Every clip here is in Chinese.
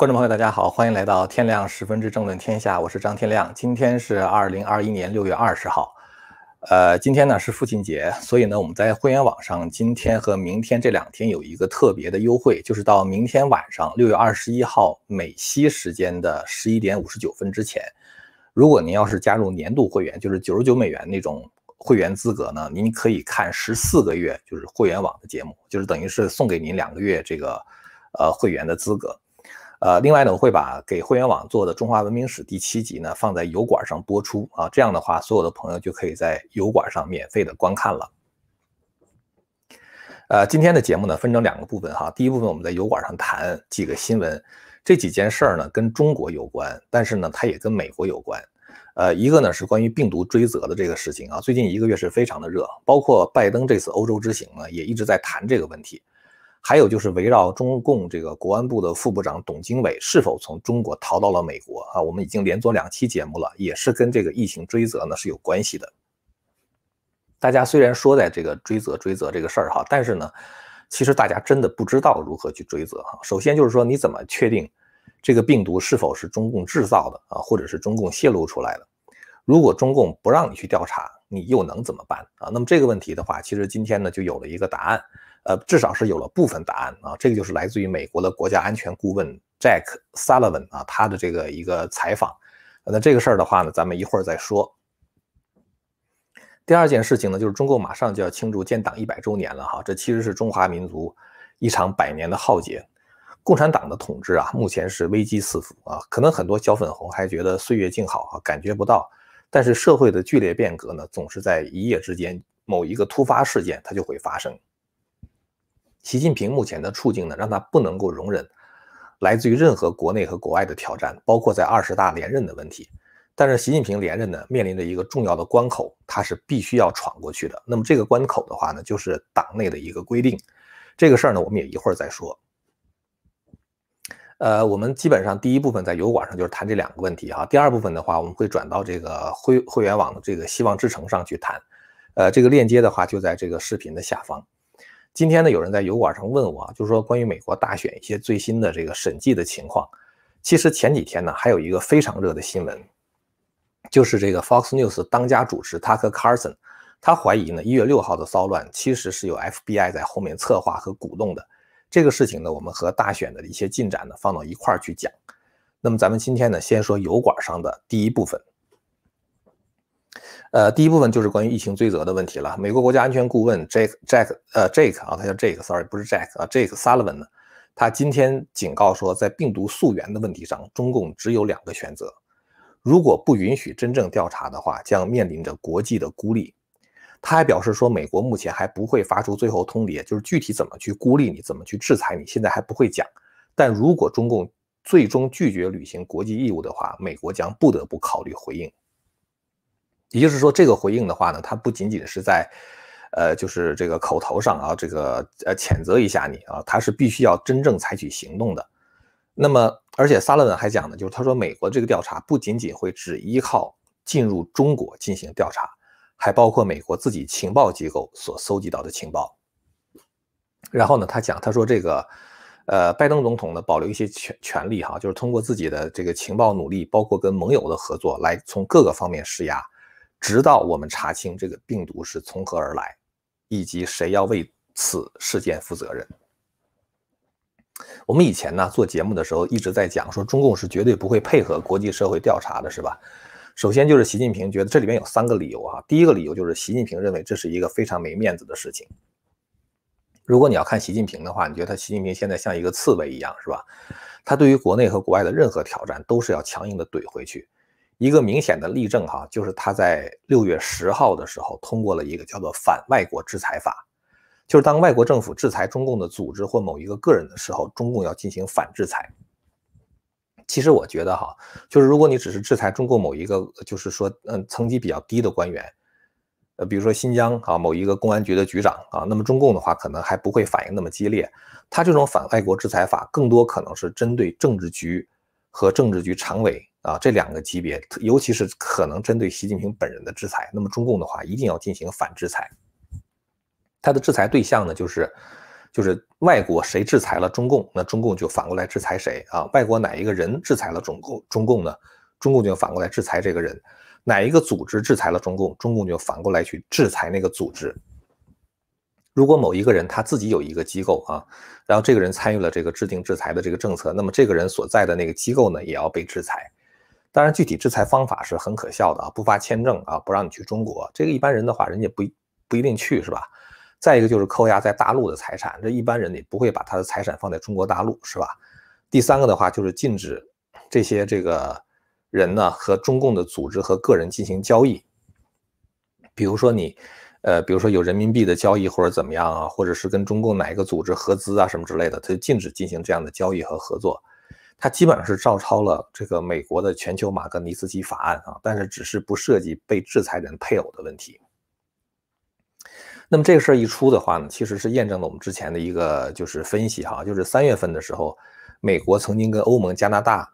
观众朋友，大家好，欢迎来到天亮十分之政论天下，我是张天亮。今天是二零二一年六月二十号，呃，今天呢是父亲节，所以呢我们在会员网上今天和明天这两天有一个特别的优惠，就是到明天晚上六月二十一号美西时间的十一点五十九分之前，如果您要是加入年度会员，就是九十九美元那种会员资格呢，您可以看十四个月就是会员网的节目，就是等于是送给您两个月这个呃会员的资格。呃，另外呢，我会把给会员网做的《中华文明史》第七集呢放在油管上播出啊，这样的话，所有的朋友就可以在油管上免费的观看了。呃，今天的节目呢分成两个部分哈，第一部分我们在油管上谈几个新闻，这几件事儿呢跟中国有关，但是呢它也跟美国有关。呃，一个呢是关于病毒追责的这个事情啊，最近一个月是非常的热，包括拜登这次欧洲之行呢也一直在谈这个问题。还有就是围绕中共这个国安部的副部长董经纬是否从中国逃到了美国啊？我们已经连做两期节目了，也是跟这个疫情追责呢是有关系的。大家虽然说在这个追责追责这个事儿哈，但是呢，其实大家真的不知道如何去追责哈。首先就是说，你怎么确定这个病毒是否是中共制造的啊，或者是中共泄露出来的？如果中共不让你去调查，你又能怎么办啊？那么这个问题的话，其实今天呢就有了一个答案。呃，至少是有了部分答案啊，这个就是来自于美国的国家安全顾问 Jack Sullivan 啊，他的这个一个采访。那这个事儿的话呢，咱们一会儿再说。第二件事情呢，就是中共马上就要庆祝建党一百周年了哈，这其实是中华民族一场百年的浩劫。共产党的统治啊，目前是危机四伏啊，可能很多小粉红还觉得岁月静好啊，感觉不到。但是社会的剧烈变革呢，总是在一夜之间，某一个突发事件它就会发生。习近平目前的处境呢，让他不能够容忍来自于任何国内和国外的挑战，包括在二十大连任的问题。但是习近平连任呢，面临着一个重要的关口，他是必须要闯过去的。那么这个关口的话呢，就是党内的一个规定。这个事儿呢，我们也一会儿再说。呃，我们基本上第一部分在油管上就是谈这两个问题哈。第二部分的话，我们会转到这个会会员网的这个希望之城上去谈。呃，这个链接的话就在这个视频的下方。今天呢，有人在油管上问我，就是说关于美国大选一些最新的这个审计的情况。其实前几天呢，还有一个非常热的新闻，就是这个 Fox News 当家主持 Tucker Carlson，他怀疑呢一月六号的骚乱其实是有 FBI 在后面策划和鼓动的。这个事情呢，我们和大选的一些进展呢放到一块儿去讲。那么咱们今天呢，先说油管上的第一部分。呃，第一部分就是关于疫情追责的问题了。美国国家安全顾问 Jake Jack 呃 Jake 啊，他叫 Jake，sorry 不是 Jack 啊，Jake Sullivan 呢，他今天警告说，在病毒溯源的问题上，中共只有两个选择：如果不允许真正调查的话，将面临着国际的孤立。他还表示说，美国目前还不会发出最后通牒，就是具体怎么去孤立你，怎么去制裁你，现在还不会讲。但如果中共最终拒绝履行国际义务的话，美国将不得不考虑回应。也就是说，这个回应的话呢，它不仅仅是在，呃，就是这个口头上啊，这个呃谴责一下你啊，它是必须要真正采取行动的。那么，而且萨勒文还讲呢，就是他说，美国这个调查不仅仅会只依靠进入中国进行调查，还包括美国自己情报机构所搜集到的情报。然后呢，他讲，他说这个，呃，拜登总统呢保留一些权权利哈，就是通过自己的这个情报努力，包括跟盟友的合作，来从各个方面施压。直到我们查清这个病毒是从何而来，以及谁要为此事件负责任。我们以前呢做节目的时候一直在讲说，中共是绝对不会配合国际社会调查的，是吧？首先就是习近平觉得这里面有三个理由哈。第一个理由就是习近平认为这是一个非常没面子的事情。如果你要看习近平的话，你觉得他习近平现在像一个刺猬一样，是吧？他对于国内和国外的任何挑战都是要强硬的怼回去。一个明显的例证哈，就是他在六月十号的时候通过了一个叫做《反外国制裁法》，就是当外国政府制裁中共的组织或某一个个人的时候，中共要进行反制裁。其实我觉得哈，就是如果你只是制裁中共某一个，就是说嗯层级比较低的官员，呃，比如说新疆啊某一个公安局的局长啊，那么中共的话可能还不会反应那么激烈。他这种反外国制裁法更多可能是针对政治局和政治局常委。啊，这两个级别，尤其是可能针对习近平本人的制裁，那么中共的话一定要进行反制裁。它的制裁对象呢，就是就是外国谁制裁了中共，那中共就反过来制裁谁啊？外国哪一个人制裁了中共，中共呢？中共就反过来制裁这个人。哪一个组织制裁了中共，中共就反过来去制裁那个组织。如果某一个人他自己有一个机构啊，然后这个人参与了这个制定制裁的这个政策，那么这个人所在的那个机构呢，也要被制裁。当然，具体制裁方法是很可笑的啊，不发签证啊，不让你去中国。这个一般人的话，人家不不一定去，是吧？再一个就是扣押在大陆的财产，这一般人也不会把他的财产放在中国大陆，是吧？第三个的话就是禁止这些这个人呢和中共的组织和个人进行交易，比如说你。呃，比如说有人民币的交易或者怎么样啊，或者是跟中共哪一个组织合资啊什么之类的，他就禁止进行这样的交易和合作。它基本上是照抄了这个美国的全球马格尼茨基法案啊，但是只是不涉及被制裁人配偶的问题。那么这个事儿一出的话呢，其实是验证了我们之前的一个就是分析哈，就是三月份的时候，美国曾经跟欧盟、加拿大、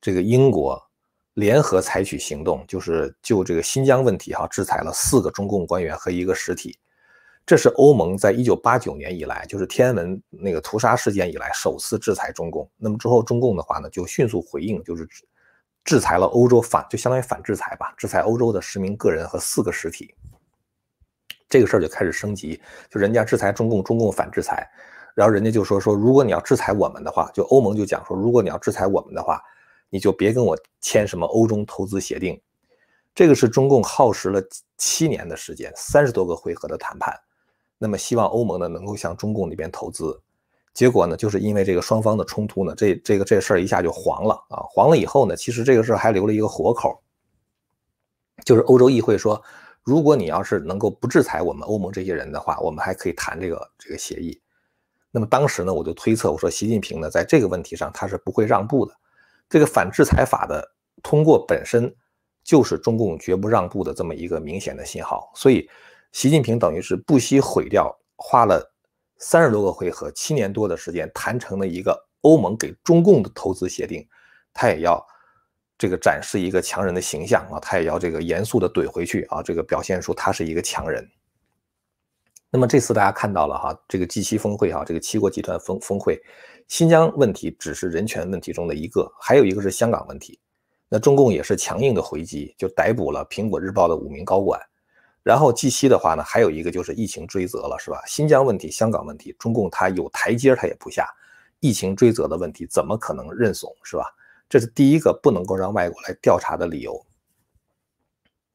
这个英国。联合采取行动，就是就这个新疆问题哈，制裁了四个中共官员和一个实体。这是欧盟在一九八九年以来，就是天安门那个屠杀事件以来首次制裁中共。那么之后，中共的话呢，就迅速回应，就是制裁了欧洲反，就相当于反制裁吧，制裁欧洲的十名个人和四个实体。这个事儿就开始升级，就人家制裁中共，中共反制裁，然后人家就说说，如果你要制裁我们的话，就欧盟就讲说，如果你要制裁我们的话。你就别跟我签什么欧中投资协定，这个是中共耗时了七年的时间，三十多个回合的谈判，那么希望欧盟呢能够向中共那边投资，结果呢就是因为这个双方的冲突呢，这这个这事儿一下就黄了啊，黄了以后呢，其实这个事儿还留了一个活口，就是欧洲议会说，如果你要是能够不制裁我们欧盟这些人的话，我们还可以谈这个这个协议。那么当时呢，我就推测我说，习近平呢在这个问题上他是不会让步的。这个反制裁法的通过本身就是中共绝不让步的这么一个明显的信号，所以习近平等于是不惜毁掉花了三十多个回合、七年多的时间谈成了一个欧盟给中共的投资协定，他也要这个展示一个强人的形象啊，他也要这个严肃的怼回去啊，这个表现出他是一个强人。那么这次大家看到了哈，这个 G7 峰会哈，这个七国集团峰峰会，新疆问题只是人权问题中的一个，还有一个是香港问题。那中共也是强硬的回击，就逮捕了苹果日报的五名高管。然后 G7 的话呢，还有一个就是疫情追责了，是吧？新疆问题、香港问题，中共他有台阶他也不下，疫情追责的问题怎么可能认怂，是吧？这是第一个不能够让外国来调查的理由。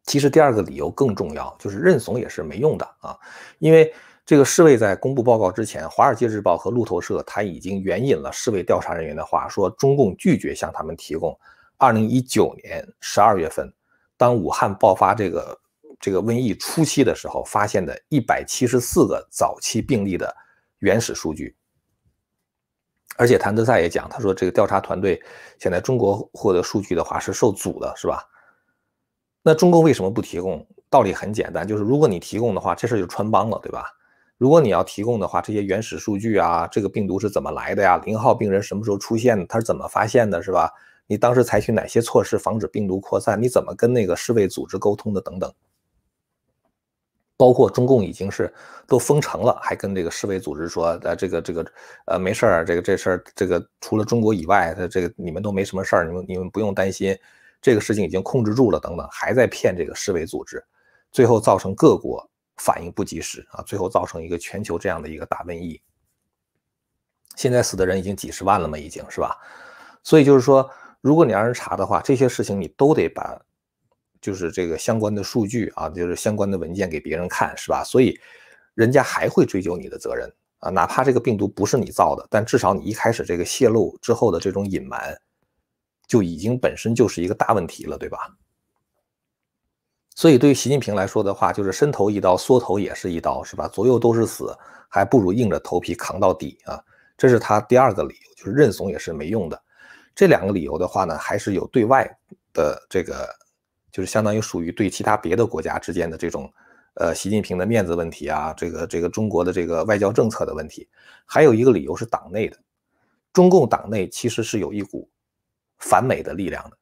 其实第二个理由更重要，就是认怂也是没用的啊，因为这个世卫在公布报告之前，《华尔街日报》和路透社他已经援引了世卫调查人员的话，说中共拒绝向他们提供2019年12月份，当武汉爆发这个这个瘟疫初期的时候发现的174个早期病例的原始数据。而且谭德赛也讲，他说这个调查团队现在中国获得数据的话是受阻的，是吧？那中共为什么不提供？道理很简单，就是如果你提供的话，这事就穿帮了，对吧？如果你要提供的话，这些原始数据啊，这个病毒是怎么来的呀？零号病人什么时候出现的？他是怎么发现的，是吧？你当时采取哪些措施防止病毒扩散？你怎么跟那个世卫组织沟通的？等等，包括中共已经是都封城了，还跟这个世卫组织说，呃，这个这个呃没事儿，这个这事儿，这个除了中国以外，他这个你们都没什么事儿，你们你们不用担心。这个事情已经控制住了，等等，还在骗这个世卫组织，最后造成各国反应不及时啊，最后造成一个全球这样的一个大瘟疫。现在死的人已经几十万了嘛，已经是吧？所以就是说，如果你让人查的话，这些事情你都得把，就是这个相关的数据啊，就是相关的文件给别人看，是吧？所以人家还会追究你的责任啊，哪怕这个病毒不是你造的，但至少你一开始这个泄露之后的这种隐瞒。就已经本身就是一个大问题了，对吧？所以对于习近平来说的话，就是伸头一刀，缩头也是一刀，是吧？左右都是死，还不如硬着头皮扛到底啊！这是他第二个理由，就是认怂也是没用的。这两个理由的话呢，还是有对外的这个，就是相当于属于对其他别的国家之间的这种，呃，习近平的面子问题啊，这个这个中国的这个外交政策的问题。还有一个理由是党内的，中共党内其实是有一股。反美的力量的，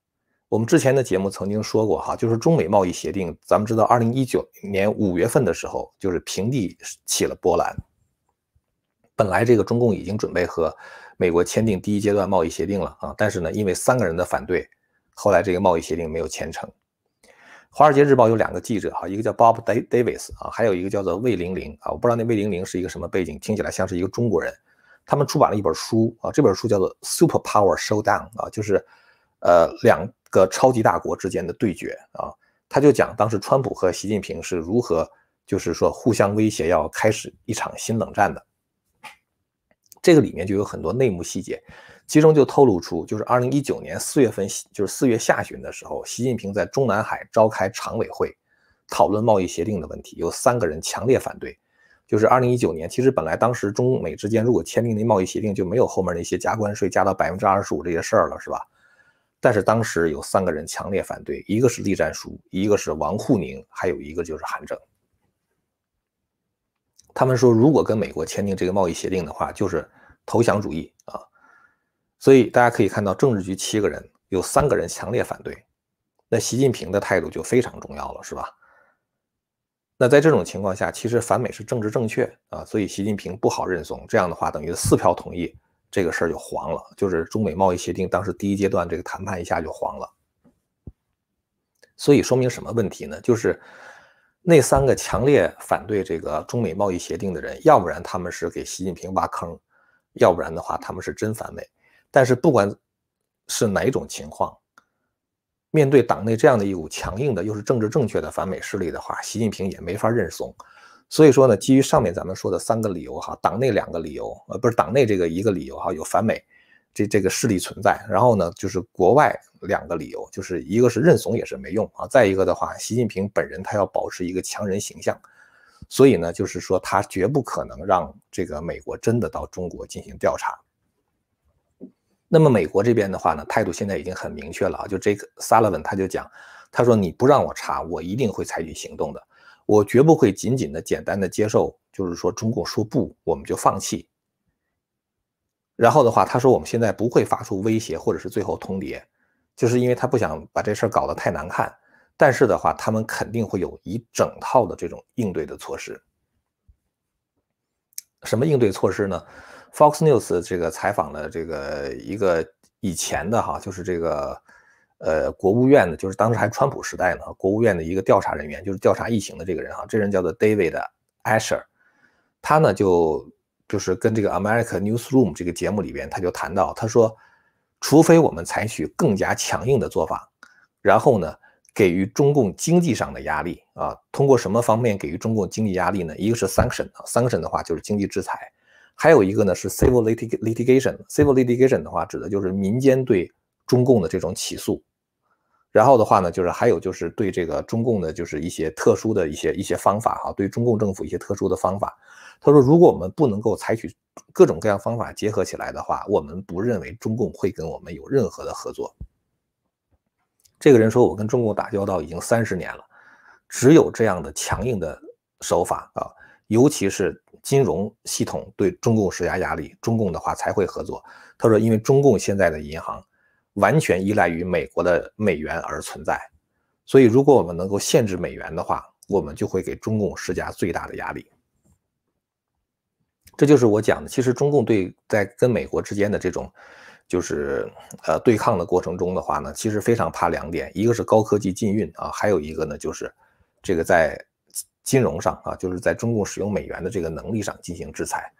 我们之前的节目曾经说过哈，就是中美贸易协定，咱们知道，二零一九年五月份的时候，就是平地起了波澜。本来这个中共已经准备和美国签订第一阶段贸易协定了啊，但是呢，因为三个人的反对，后来这个贸易协定没有签成。华尔街日报有两个记者哈，一个叫 Bob Davis 啊，还有一个叫做魏玲玲啊，我不知道那魏玲玲是一个什么背景，听起来像是一个中国人。他们出版了一本书啊，这本书叫做《Super Power Showdown》啊，就是呃两个超级大国之间的对决啊。他就讲当时川普和习近平是如何就是说互相威胁要开始一场新冷战的。这个里面就有很多内幕细节，其中就透露出，就是二零一九年四月份，就是四月下旬的时候，习近平在中南海召开常委会，讨论贸易协定的问题，有三个人强烈反对。就是二零一九年，其实本来当时中美之间如果签订那贸易协定，就没有后面那些加关税加到百分之二十五这些事儿了，是吧？但是当时有三个人强烈反对，一个是栗战书，一个是王沪宁，还有一个就是韩正。他们说，如果跟美国签订这个贸易协定的话，就是投降主义啊。所以大家可以看到，政治局七个人有三个人强烈反对，那习近平的态度就非常重要了，是吧？那在这种情况下，其实反美是政治正确啊，所以习近平不好认怂。这样的话，等于四票同意，这个事儿就黄了，就是中美贸易协定当时第一阶段这个谈判一下就黄了。所以说明什么问题呢？就是。那三个强烈反对这个中美贸易协定的人，要不然他们是给习近平挖坑，要不然的话他们是真反美。但是不管是哪种情况，面对党内这样的一股强硬的又是政治正确的反美势力的话，习近平也没法认怂。所以说呢，基于上面咱们说的三个理由哈，党内两个理由，呃，不是党内这个一个理由哈，有反美。这这个势力存在，然后呢，就是国外两个理由，就是一个是认怂也是没用啊，再一个的话，习近平本人他要保持一个强人形象，所以呢，就是说他绝不可能让这个美国真的到中国进行调查。那么美国这边的话呢，态度现在已经很明确了啊，就这个萨勒文他就讲，他说你不让我查，我一定会采取行动的，我绝不会仅仅的简单的接受，就是说中共说不，我们就放弃。然后的话，他说我们现在不会发出威胁或者是最后通牒，就是因为他不想把这事儿搞得太难看。但是的话，他们肯定会有一整套的这种应对的措施。什么应对措施呢？Fox News 这个采访了这个一个以前的哈，就是这个呃国务院的，就是当时还川普时代呢，国务院的一个调查人员，就是调查疫情的这个人哈，这人叫做 David Asher，他呢就。就是跟这个 America Newsroom 这个节目里边，他就谈到，他说，除非我们采取更加强硬的做法，然后呢，给予中共经济上的压力啊，通过什么方面给予中共经济压力呢？一个是 sanction，sanction 的话就是经济制裁，还有一个呢是 civil litigation，civil litigation 的话指的就是民间对中共的这种起诉。然后的话呢，就是还有就是对这个中共的，就是一些特殊的一些一些方法哈，对中共政府一些特殊的方法。他说，如果我们不能够采取各种各样方法结合起来的话，我们不认为中共会跟我们有任何的合作。这个人说，我跟中共打交道已经三十年了，只有这样的强硬的手法啊，尤其是金融系统对中共施加压力，中共的话才会合作。他说，因为中共现在的银行。完全依赖于美国的美元而存在，所以如果我们能够限制美元的话，我们就会给中共施加最大的压力。这就是我讲的，其实中共对在跟美国之间的这种就是呃对抗的过程中的话呢，其实非常怕两点，一个是高科技禁运啊，还有一个呢就是这个在金融上啊，就是在中共使用美元的这个能力上进行制裁。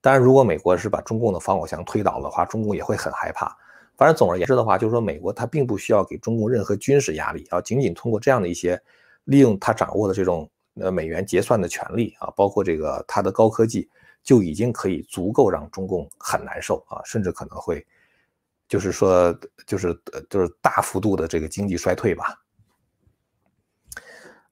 当然，如果美国是把中共的防火墙推倒的话，中共也会很害怕。反正总而言之的话，就是说美国它并不需要给中共任何军事压力啊，仅仅通过这样的一些利用它掌握的这种呃美元结算的权利啊，包括这个它的高科技，就已经可以足够让中共很难受啊，甚至可能会就是说就是就是大幅度的这个经济衰退吧。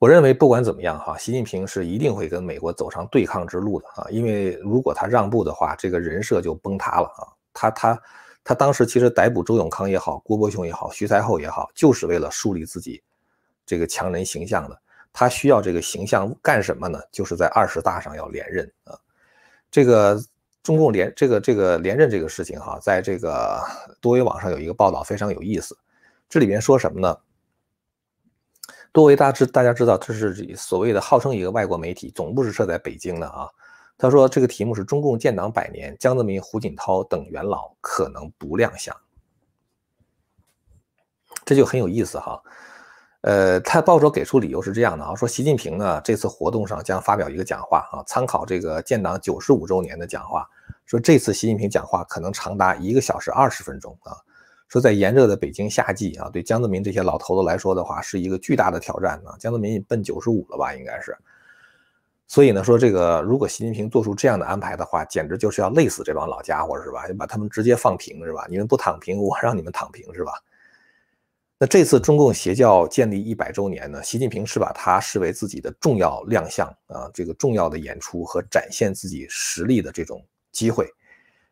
我认为不管怎么样哈，习近平是一定会跟美国走上对抗之路的啊，因为如果他让步的话，这个人设就崩塌了啊，他他。他当时其实逮捕周永康也好，郭伯雄也好，徐才厚也好，就是为了树立自己这个强人形象的。他需要这个形象干什么呢？就是在二十大上要连任啊。这个中共连这个这个连任这个事情哈，在这个多维网上有一个报道非常有意思。这里面说什么呢？多维大知大家知道，这是所谓的号称一个外国媒体，总部是设在北京的啊。他说这个题目是中共建党百年，江泽民、胡锦涛等元老可能不亮相，这就很有意思哈。呃，他报纸给出理由是这样的啊，说习近平呢这次活动上将发表一个讲话啊，参考这个建党九十五周年的讲话，说这次习近平讲话可能长达一个小时二十分钟啊，说在炎热的北京夏季啊，对江泽民这些老头子来说的话是一个巨大的挑战啊，江泽民奔九十五了吧，应该是，所以呢说这个如果习近平做出这样的安排的话，简直就是要累死这帮老家伙是吧？就把他们直接放平是吧？你们不躺平，我让你们躺平是吧？那这次中共邪教建立一百周年呢？习近平是把它视为自己的重要亮相啊，这个重要的演出和展现自己实力的这种机会。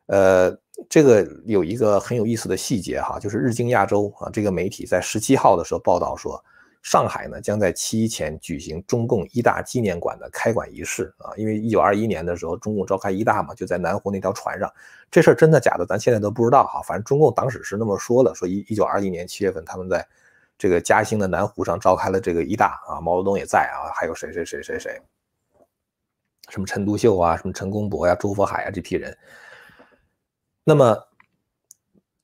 呃，这个有一个很有意思的细节哈，就是日经亚洲啊这个媒体在十七号的时候报道说。上海呢，将在七一前举行中共一大纪念馆的开馆仪式啊，因为一九二一年的时候，中共召开一大嘛，就在南湖那条船上。这事儿真的假的，咱现在都不知道哈。反正中共党史是那么说的，说一一九二一年七月份，他们在这个嘉兴的南湖上召开了这个一大啊，毛泽东也在啊，还有谁谁谁谁谁，什么陈独秀啊，什么陈公博呀、周佛海啊这批人。那么。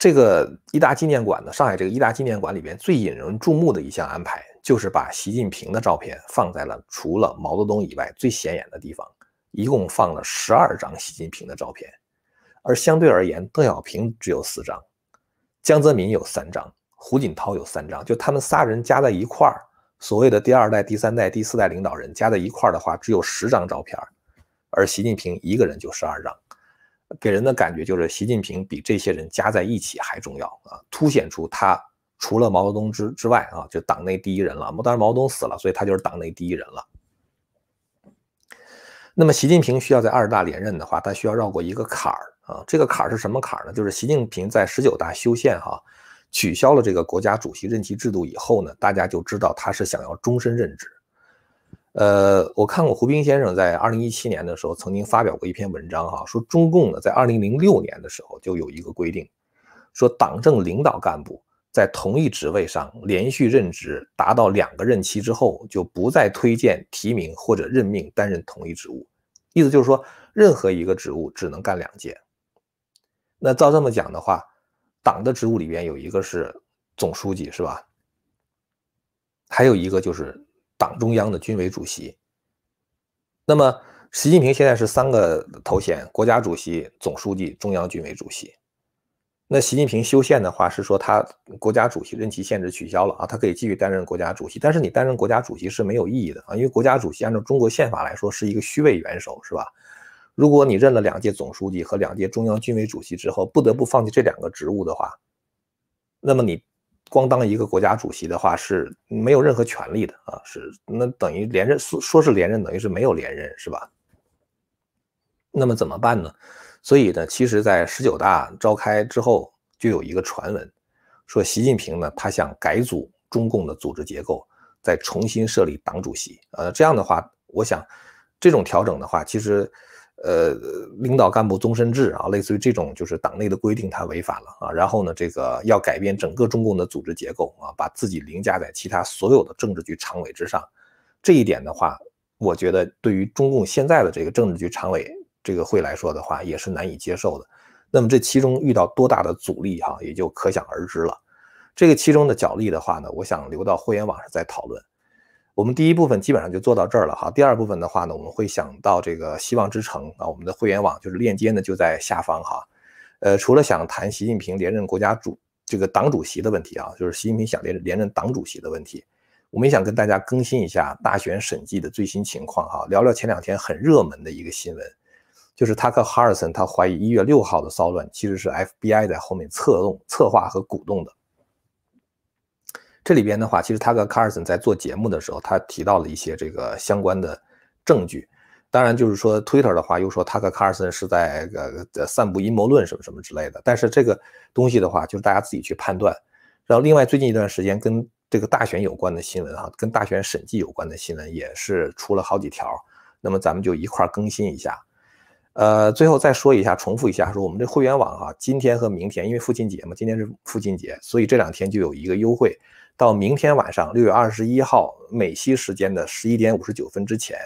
这个一大纪念馆呢，上海这个一大纪念馆里边最引人注目的一项安排，就是把习近平的照片放在了除了毛泽东以外最显眼的地方，一共放了十二张习近平的照片，而相对而言，邓小平只有四张，江泽民有三张，胡锦涛有三张，就他们仨人加在一块儿，所谓的第二代、第三代、第四代领导人加在一块儿的话，只有十张照片，而习近平一个人就十二张。给人的感觉就是习近平比这些人加在一起还重要啊，凸显出他除了毛泽东之之外啊，就党内第一人了。当然毛泽东死了，所以他就是党内第一人了。那么习近平需要在二十大连任的话，他需要绕过一个坎儿啊，这个坎儿是什么坎儿呢？就是习近平在十九大修宪哈，取消了这个国家主席任期制度以后呢，大家就知道他是想要终身任职。呃，我看过胡斌先生在二零一七年的时候曾经发表过一篇文章，哈，说中共呢在二零零六年的时候就有一个规定，说党政领导干部在同一职位上连续任职达到两个任期之后，就不再推荐提名或者任命担任同一职务，意思就是说任何一个职务只能干两届。那照这么讲的话，党的职务里边有一个是总书记，是吧？还有一个就是。党中央的军委主席，那么习近平现在是三个头衔：国家主席、总书记、中央军委主席。那习近平修宪的话是说，他国家主席任期限制取消了啊，他可以继续担任国家主席。但是你担任国家主席是没有意义的啊，因为国家主席按照中国宪法来说是一个虚位元首，是吧？如果你任了两届总书记和两届中央军委主席之后，不得不放弃这两个职务的话，那么你。光当一个国家主席的话是没有任何权利的啊，是那等于连任说说是连任，等于是没有连任，是吧？那么怎么办呢？所以呢，其实，在十九大召开之后，就有一个传闻，说习近平呢，他想改组中共的组织结构，再重新设立党主席。呃，这样的话，我想这种调整的话，其实。呃，领导干部终身制啊，类似于这种就是党内的规定，它违反了啊。然后呢，这个要改变整个中共的组织结构啊，把自己凌驾在其他所有的政治局常委之上。这一点的话，我觉得对于中共现在的这个政治局常委这个会来说的话，也是难以接受的。那么这其中遇到多大的阻力哈，也就可想而知了。这个其中的角力的话呢，我想留到会员网上再讨论。我们第一部分基本上就做到这儿了哈。第二部分的话呢，我们会想到这个希望之城啊，我们的会员网就是链接呢就在下方哈。呃，除了想谈习近平连任国家主这个党主席的问题啊，就是习近平想连连任党主席的问题，我们也想跟大家更新一下大选审计的最新情况哈。聊聊前两天很热门的一个新闻，就是塔克哈尔森他怀疑一月六号的骚乱其实是 FBI 在后面策动、策划和鼓动的。这里边的话，其实他和卡尔森在做节目的时候，他提到了一些这个相关的证据。当然，就是说 Twitter 的话，又说他和卡尔森是在呃散布阴谋论什么什么之类的。但是这个东西的话，就是大家自己去判断。然后，另外最近一段时间跟这个大选有关的新闻哈，跟大选审计有关的新闻也是出了好几条。那么咱们就一块更新一下。呃，最后再说一下，重复一下，说我们这会员网哈，今天和明天，因为父亲节嘛，今天是父亲节，所以这两天就有一个优惠。到明天晚上六月二十一号美西时间的十一点五十九分之前，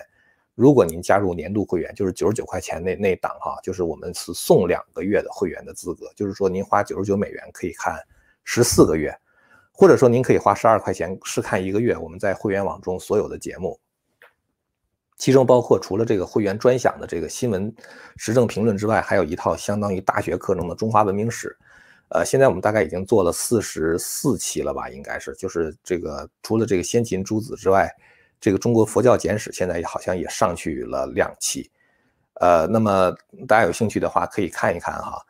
如果您加入年度会员，就是九十九块钱那那档哈，就是我们是送两个月的会员的资格，就是说您花九十九美元可以看十四个月，或者说您可以花十二块钱试看一个月我们在会员网中所有的节目，其中包括除了这个会员专享的这个新闻时政评论之外，还有一套相当于大学课程的中华文明史。呃，现在我们大概已经做了四十四期了吧，应该是，就是这个除了这个先秦诸子之外。这个中国佛教简史现在好像也上去了两期，呃，那么大家有兴趣的话可以看一看哈，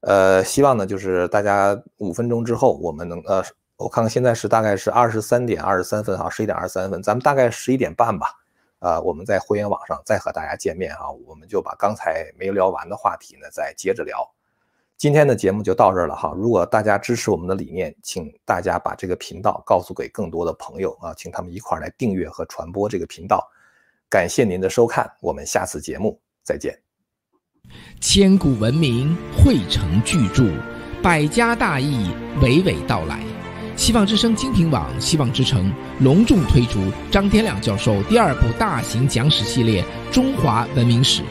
呃，希望呢就是大家五分钟之后我们能呃，我看看现在是大概是二十三点二十三分哈，十一点二十三分，咱们大概十一点半吧，啊，我们在会员网上再和大家见面哈，我们就把刚才没聊完的话题呢再接着聊。今天的节目就到这儿了哈。如果大家支持我们的理念，请大家把这个频道告诉给更多的朋友啊，请他们一块儿来订阅和传播这个频道。感谢您的收看，我们下次节目再见。千古文明汇成巨著，百家大义娓娓道来。希望之声精品网、希望之城隆重推出张天亮教授第二部大型讲史系列《中华文明史》。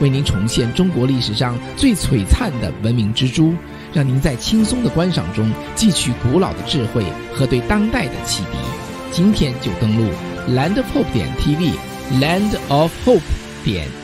为您重现中国历史上最璀璨的文明之珠，让您在轻松的观赏中汲取古老的智慧和对当代的启迪。今天就登录 landofhope 点 tv，land of hope 点